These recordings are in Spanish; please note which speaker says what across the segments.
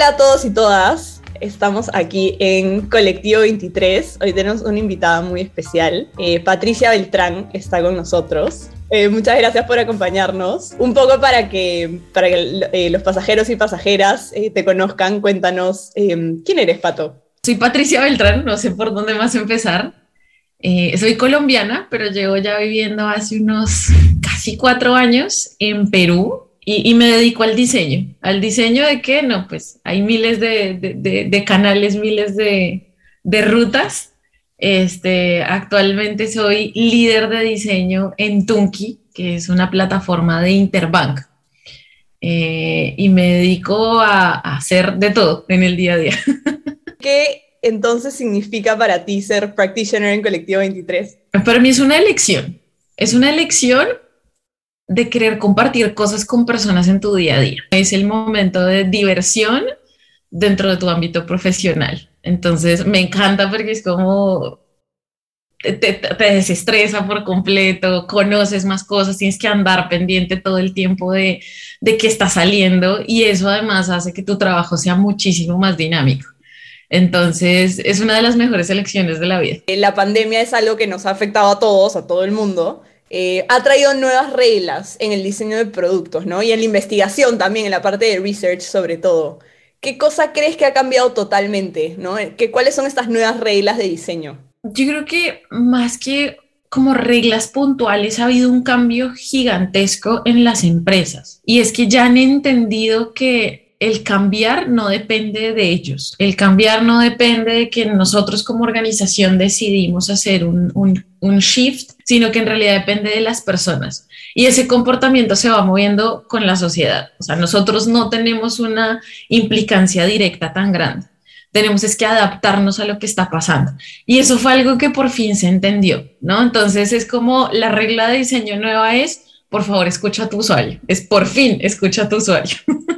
Speaker 1: Hola a todos y todas. Estamos aquí en Colectivo 23. Hoy tenemos una invitada muy especial. Eh, Patricia Beltrán está con nosotros. Eh, muchas gracias por acompañarnos. Un poco para que, para que eh, los pasajeros y pasajeras te conozcan, cuéntanos quién eres, Pato.
Speaker 2: Soy Patricia Beltrán, no sé por dónde más empezar. soy colombiana, pero llevo ya viviendo hace unos casi cuatro años en Perú, y, me dedico al diseño. ¿Al diseño de qué? No, pues hay miles de, canales, miles de, rutas. Este, actualmente soy líder de diseño en Tunki, que es una plataforma de Interbank. Eh, y me dedico a, a, hacer de todo en el día a día.
Speaker 1: ¿Qué entonces significa para ti ser practitioner en Colectivo 23?
Speaker 2: Para mí es una elección. Es una elección de querer compartir cosas con personas en tu día a día. Es el momento de diversión dentro de tu ámbito profesional. Entonces me encanta porque es como te, desestresa por completo, conoces más cosas, tienes que andar pendiente todo el tiempo de, de qué está saliendo y eso además hace que tu trabajo sea muchísimo más dinámico. Entonces, es una de las mejores elecciones de la vida.
Speaker 1: La pandemia es algo que nos ha afectado a todos, a todo el mundo, eh, ha traído nuevas reglas en el diseño de productos, ¿no? Y en la investigación también, en la parte de research sobre todo. ¿Qué cosa crees que ha cambiado totalmente, ¿no? ¿Qué, ¿Cuáles son estas nuevas reglas de diseño?
Speaker 2: Yo creo que más que como reglas puntuales ha habido un cambio gigantesco en las empresas. Y es que ya han entendido que el cambiar no depende de ellos, el cambiar no depende de que nosotros como organización decidimos hacer un, un, shift, sino que en realidad depende de las personas. Y ese comportamiento se va moviendo con la sociedad. O sea, nosotros no tenemos una implicancia directa tan grande. Tenemos es que adaptarnos a lo que está pasando. Y eso fue algo que por fin se entendió, ¿no? Entonces es como la regla de diseño nueva es, por favor, escucha a tu usuario. Es por fin, escucha a tu usuario.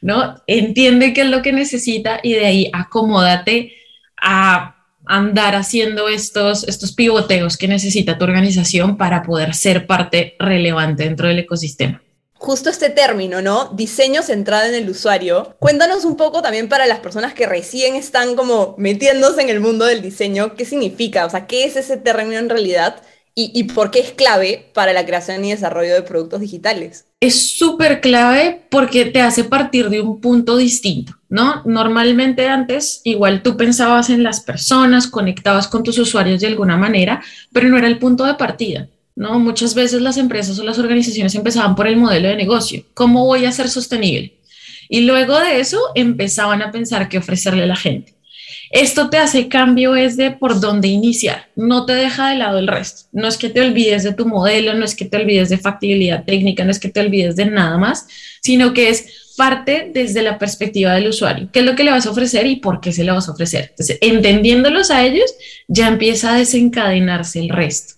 Speaker 2: ¿no? Entiende qué es lo que necesita y de ahí acomódate a andar haciendo estos, estos pivoteos que necesita tu organización para poder ser parte relevante dentro del ecosistema.
Speaker 1: Justo este término, ¿no? Diseño centrado en el usuario. Cuéntanos un poco también para las personas que recién están como metiéndose en el mundo del diseño, ¿qué significa? O sea, ¿qué es ese término en realidad? Y, por qué es clave para la creación y desarrollo de productos digitales.
Speaker 2: Es súper clave porque te hace partir de un punto distinto, ¿no? Normalmente antes igual tú pensabas en las personas, conectabas con tus usuarios de alguna manera, pero no era el punto de partida. ¿no? Muchas veces las empresas o las organizaciones empezaban por el modelo de negocio. ¿Cómo voy a ser sostenible? Y luego de eso empezaban a pensar qué ofrecerle a la gente. Esto te hace cambio es de por dónde iniciar, no te deja de lado el resto. No es que te olvides de tu modelo, no es que te olvides de factibilidad técnica, no es que te olvides de nada más, sino que es parte desde la perspectiva del usuario. ¿Qué es lo que le vas a ofrecer y por qué se lo vas a ofrecer? Entonces, entendiéndolos a ellos, ya empieza a desencadenarse el resto.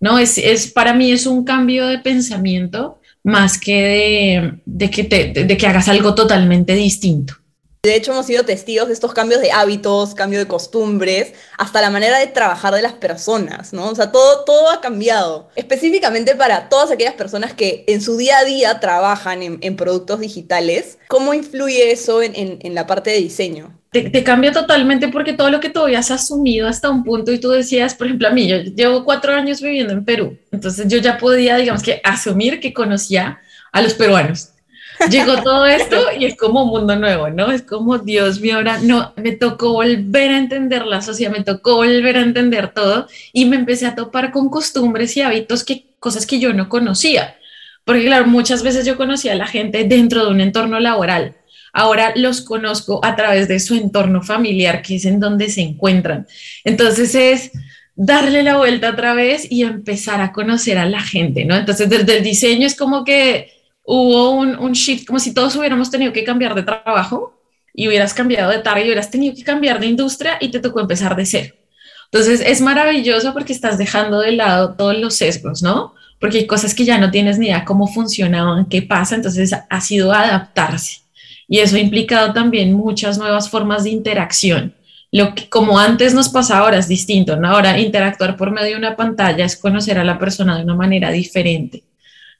Speaker 2: ¿no? Es, para mí es un cambio de pensamiento más que de, que, de que hagas algo totalmente distinto.
Speaker 1: De hecho, hemos sido testigos de estos cambios de hábitos, cambio de costumbres, hasta la manera de trabajar de las personas, ¿no? O sea, todo, todo ha cambiado. Específicamente para todas aquellas personas que en su día a día trabajan en, productos digitales, ¿cómo influye eso en, la parte de diseño?
Speaker 2: Te, cambia totalmente porque todo lo que tú habías asumido hasta un punto y tú decías, por ejemplo, a mí, yo llevo cuatro años viviendo en Perú, entonces yo ya podía, digamos que, asumir que conocía a los peruanos llegó todo esto y es como un mundo nuevo, ¿no? Es como, Dios mío, ahora no, me tocó volver a entender la sociedad, me tocó volver a entender todo y me empecé a topar con costumbres y hábitos, que, cosas que yo no conocía. Porque claro, muchas veces yo conocía a la gente dentro de un entorno laboral. Ahora los conozco a través de su entorno familiar, que es en donde se encuentran. Entonces es darle la vuelta otra vez y empezar a conocer a la gente, ¿no? Entonces desde el diseño es como que hubo un, shift, como si todos hubiéramos tenido que cambiar de trabajo y hubieras cambiado de target y hubieras tenido que cambiar de industria y te tocó empezar de cero. Entonces es maravilloso porque estás dejando de lado todos los sesgos, ¿no? Porque hay cosas que ya no tienes ni idea cómo funcionaban, qué pasa, entonces ha sido adaptarse. Y eso ha implicado también muchas nuevas formas de interacción. Lo que como antes nos pasa ahora es distinto, ¿no? Ahora interactuar por medio de una pantalla es conocer a la persona de una manera diferente.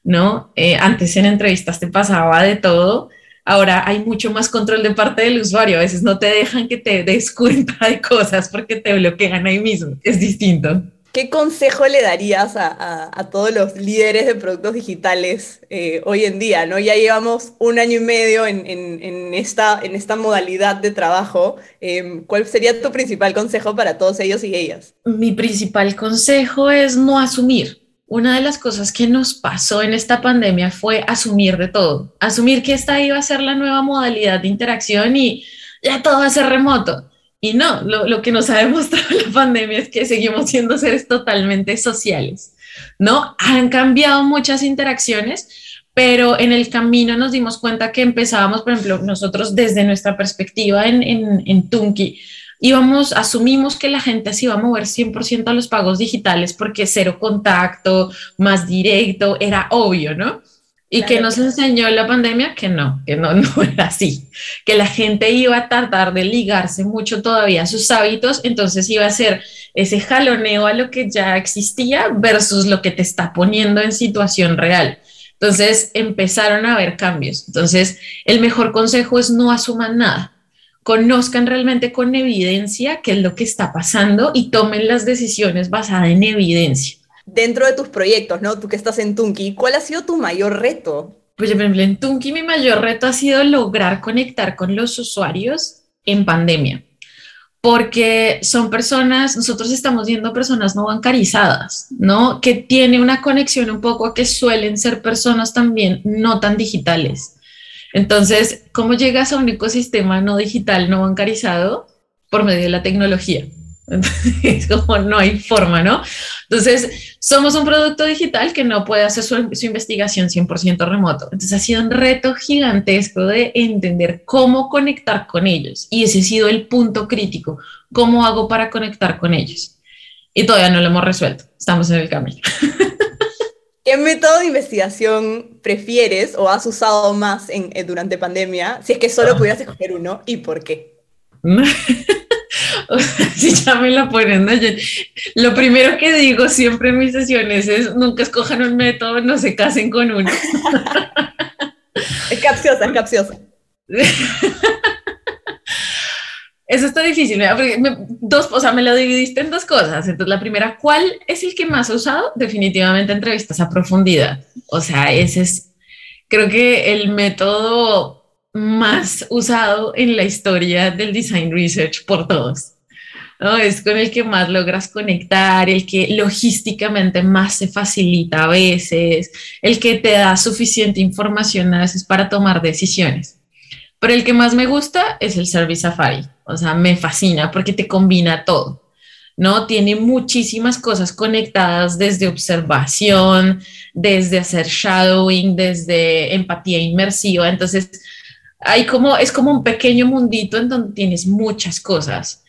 Speaker 2: ¿No? Eh, antes en entrevistas te pasaba de todo, ahora hay mucho más control de parte del usuario. A veces no te dejan que te des cuenta de cosas porque te bloquean ahí mismo. Es distinto.
Speaker 1: ¿Qué consejo le darías a, todos los líderes de productos digitales eh, hoy en día? ¿no? Ya llevamos un año y medio en, esta, en esta modalidad de trabajo. Em, ¿Cuál sería tu principal consejo para todos ellos y ellas?
Speaker 2: Mi principal consejo es no asumir. Una de las cosas que nos pasó en esta pandemia fue asumir de todo, asumir que esta iba a ser la nueva modalidad de interacción y ya todo va a ser remoto y no, lo, que nos ha demostrado la pandemia es que seguimos siendo seres totalmente sociales, ¿no? Han cambiado muchas interacciones, pero en el camino nos dimos cuenta que empezábamos, por ejemplo, nosotros desde nuestra perspectiva en, en, en Tunki, íbamos, asumimos que la gente se iba a mover 100% a los pagos digitales porque cero contacto, más directo, era obvio, ¿no? ¿Y que nos enseñó la pandemia? Que no, que no, no era así, que la gente iba a tardar de ligarse mucho todavía a sus hábitos, entonces iba a ser ese jaloneo a lo que ya existía versus lo que te está poniendo en situación real. Entonces empezaron a haber cambios. Entonces el mejor consejo es no asuman nada, conozcan realmente con evidencia qué es lo que está pasando y tomen las decisiones basadas en evidencia
Speaker 1: dentro de tus proyectos, ¿no? Tú que estás en Tunki, ¿cuál ha sido tu mayor reto?
Speaker 2: Pues, por ejemplo, en Tunki mi mayor reto ha sido lograr conectar con los usuarios en pandemia, porque son personas, nosotros estamos viendo personas no bancarizadas, ¿no? Que tiene una conexión un poco a que suelen ser personas también no tan digitales. Entonces, ¿cómo llegas a un ecosistema no digital, no bancarizado? Por medio de la tecnología. es como no hay forma, ¿no? Entonces, somos un producto digital que no puede hacer su, investigación 100% remoto. Entonces, ha sido un reto gigantesco de entender cómo conectar con ellos. Y ese ha sido el punto crítico. ¿Cómo hago para conectar con ellos? Y todavía no lo hemos resuelto. Estamos en el camino.
Speaker 1: ¿Qué método de investigación prefieres o has usado más en, durante pandemia? Si es que solo ah. pudieras escoger uno, ¿y por qué?
Speaker 2: si ya me la ponen, lo primero que digo siempre en mis sesiones es nunca escojan un método, no se casen con uno.
Speaker 1: es capciosa, es capciosa.
Speaker 2: Eso está difícil, me, dos, o sea, me lo dividiste en dos cosas. Entonces, la primera, ¿cuál es el que más he usado? Definitivamente entrevistas a profundidad. O sea, ese es, creo que el método más usado en la historia del design research por todos. ¿no? Es con el que más logras conectar, el que logísticamente más se facilita a veces, el que te da suficiente información a veces para tomar decisiones. Pero el que más me gusta es el Service Safari. O sea, me fascina porque te combina todo. ¿no? Tiene muchísimas cosas conectadas desde observación, desde hacer shadowing, desde empatía inmersiva. Entonces, hay como, es como un pequeño mundito en donde tienes muchas cosas.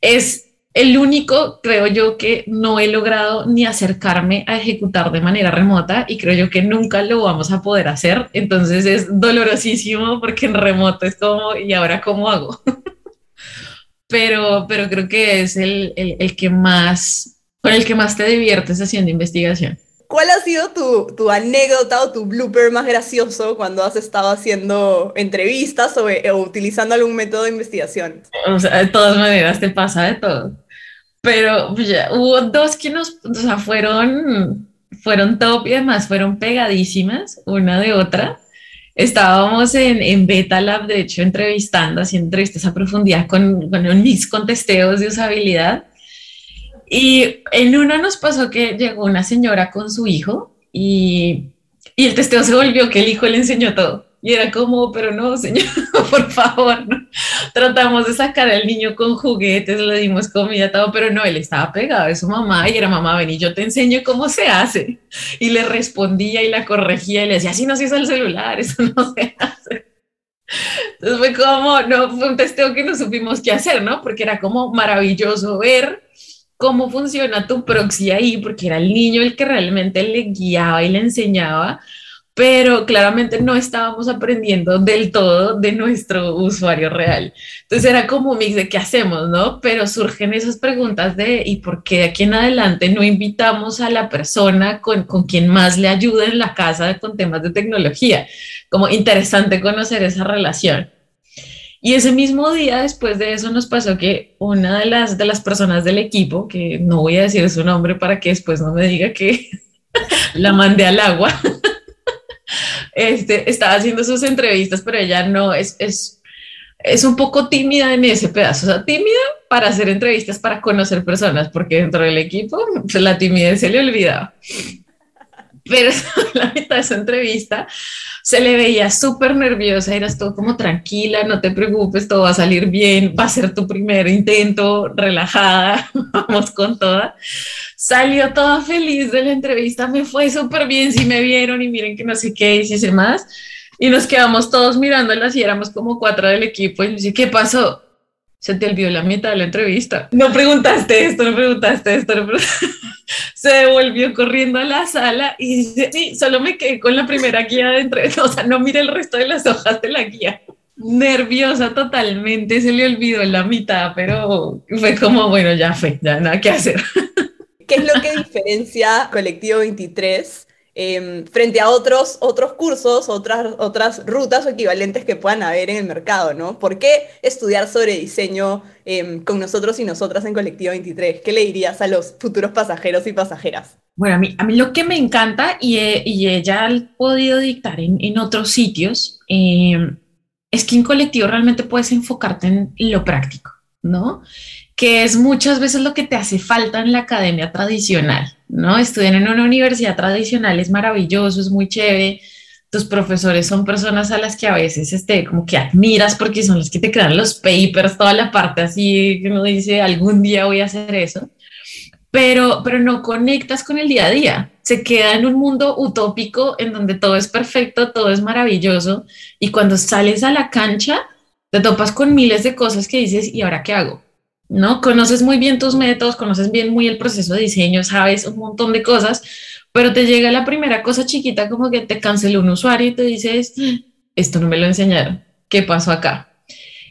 Speaker 2: Es el único, creo yo, que no he logrado ni acercarme a ejecutar de manera remota y creo yo que nunca lo vamos a poder hacer. Entonces es dolorosísimo porque en remoto es como, ¿y ahora cómo hago? pero, pero creo que es el, el, el que más, con el que más te diviertes haciendo investigación.
Speaker 1: ¿Cuál ha sido tu, anécdota o tu blooper más gracioso cuando has estado haciendo entrevistas o, eh, utilizando algún método de investigación?
Speaker 2: O sea, de todas maneras te pasa de todo. Pero pues, hubo dos que nos, o sea, fueron, fueron top y además fueron pegadísimas una de otra. Estábamos en, en Beta Lab, de hecho, entrevistando, haciendo entrevistas a profundidad con, con un mix con testeos de usabilidad y en uno nos pasó que llegó una señora con su hijo y, y el testeo se volvió que el hijo le enseñó todo. Y era como, pero no, señor, por favor, ¿no? Tratamos de sacar al niño con juguetes, le dimos comida, todo, pero no, él estaba pegado de su mamá y era mamá, ven yo te enseño cómo se hace. Y le respondía y la corregía y le decía, así no se usa el celular, eso no se hace. Entonces fue como, no, fue un testeo que no supimos qué hacer, ¿no? Porque era como maravilloso ver cómo funciona tu proxy ahí, porque era el niño el que realmente le guiaba y le enseñaba, pero claramente no estábamos aprendiendo del todo de nuestro usuario real. Entonces era como un mix de qué hacemos, ¿no? Pero surgen esas preguntas de ¿y por qué de aquí en adelante no invitamos a la persona con, con quien más le ayude en la casa con temas de tecnología? Como interesante conocer esa relación. Y ese mismo día, después de eso, nos pasó que una de las, de las personas del equipo, que no voy a decir su nombre para que después no me diga que la mandé al agua, este, estaba haciendo sus entrevistas, pero ella no es, es, es un poco tímida en ese pedazo, o sea, tímida para hacer entrevistas, para conocer personas, porque dentro del equipo pues, la timidez se le olvidaba. Pero la mitad de su entrevista se le veía súper nerviosa, eras todo como tranquila, no te preocupes, todo va a salir bien, va a ser tu primer intento, relajada, vamos con toda. Salió toda feliz de la entrevista, me fue súper bien, si me vieron y miren que no sé qué, y más. Y nos quedamos todos mirándolas y éramos como cuatro del equipo y dice, ¿qué pasó? Se te olvidó la mitad de la entrevista. No preguntaste esto, no preguntaste esto, no preguntaste se devolvió corriendo a la sala y dice, sí, solo me quedé con la primera guía dentro, o sea, no mire el resto de las hojas de la guía. Nerviosa totalmente, se le olvidó la mitad, pero fue como, bueno, ya fue, ya nada que hacer.
Speaker 1: ¿Qué es lo que diferencia Colectivo 23 Em, frente a otros, otros cursos, otras, otras rutas o equivalentes que puedan haber en el mercado, ¿no? ¿Por qué estudiar sobre diseño em, con nosotros y nosotras en Colectivo 23? ¿Qué le dirías a los futuros pasajeros y pasajeras?
Speaker 2: Bueno, a mí, a mí lo que me encanta y, y ella ha podido dictar en, en otros sitios em, es que en colectivo realmente puedes enfocarte en lo práctico, ¿no? Que es muchas veces lo que te hace falta en la academia tradicional. ¿no? Estudiar en una universidad tradicional es maravilloso, es muy chévere. Tus profesores son personas a las que a veces este, como que admiras porque son los que te crean los papers, toda la parte así que uno dice, algún día voy a hacer eso. Pero, pero no conectas con el día a día. Se queda en un mundo utópico en donde todo es perfecto, todo es maravilloso. Y cuando sales a la cancha, te topas con miles de cosas que dices, ¿y ahora qué hago? ¿No? Conoces muy bien tus métodos, conoces bien muy el proceso de diseño, sabes un montón de cosas, pero te llega la primera cosa chiquita como que te canceló un usuario y te dices, esto no me lo enseñaron, ¿qué pasó acá?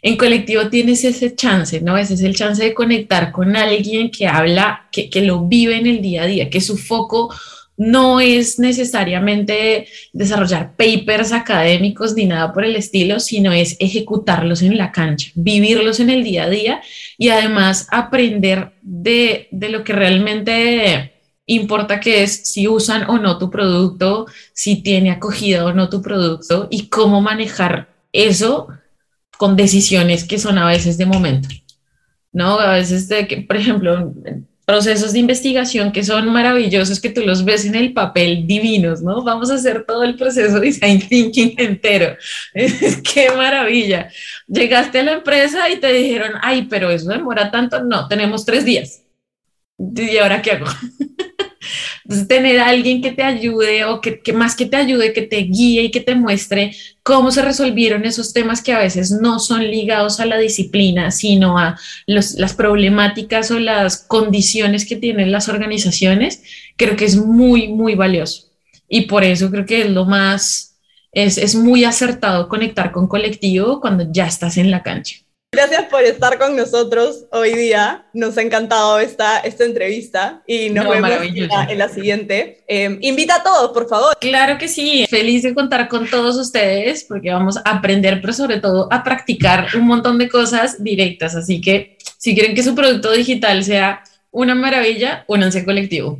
Speaker 2: En colectivo tienes ese chance, ¿no? Ese es el chance de conectar con alguien que habla, que, que lo vive en el día a día, que su foco no es necesariamente desarrollar papers académicos ni nada por el estilo, sino es ejecutarlos en la cancha, vivirlos en el día a día y además aprender de, lo que realmente importa que es si usan o no tu producto, si tiene acogida o no tu producto y cómo manejar eso con decisiones que son a veces de momento. ¿No? A veces de que, por ejemplo, procesos de investigación que son maravillosos, que tú los ves en el papel divinos, ¿no? Vamos a hacer todo el proceso de design thinking entero. ¡Qué maravilla! Llegaste a la empresa y te dijeron, ay, pero eso demora tanto. No, tenemos tres días. ¿Y ahora qué hago? Entonces, tener a alguien que te ayude o que, más que te ayude, que te guíe y que te muestre cómo se resolvieron esos temas que a veces no son ligados a la disciplina, sino a las problemáticas o las condiciones que tienen las organizaciones, creo que es muy, muy valioso. Y por eso creo que es lo más, es, es muy acertado conectar con colectivo cuando ya estás en la cancha.
Speaker 1: Gracias por estar con nosotros hoy día. Nos ha encantado esta, esta entrevista y nos vemos en la, siguiente. Em, invita a todos, por favor.
Speaker 2: Claro que sí. Feliz de contar con todos ustedes porque vamos a aprender, pero sobre todo a practicar un montón de cosas directas. Así que si quieren que su producto digital sea una maravilla, únanse colectivo.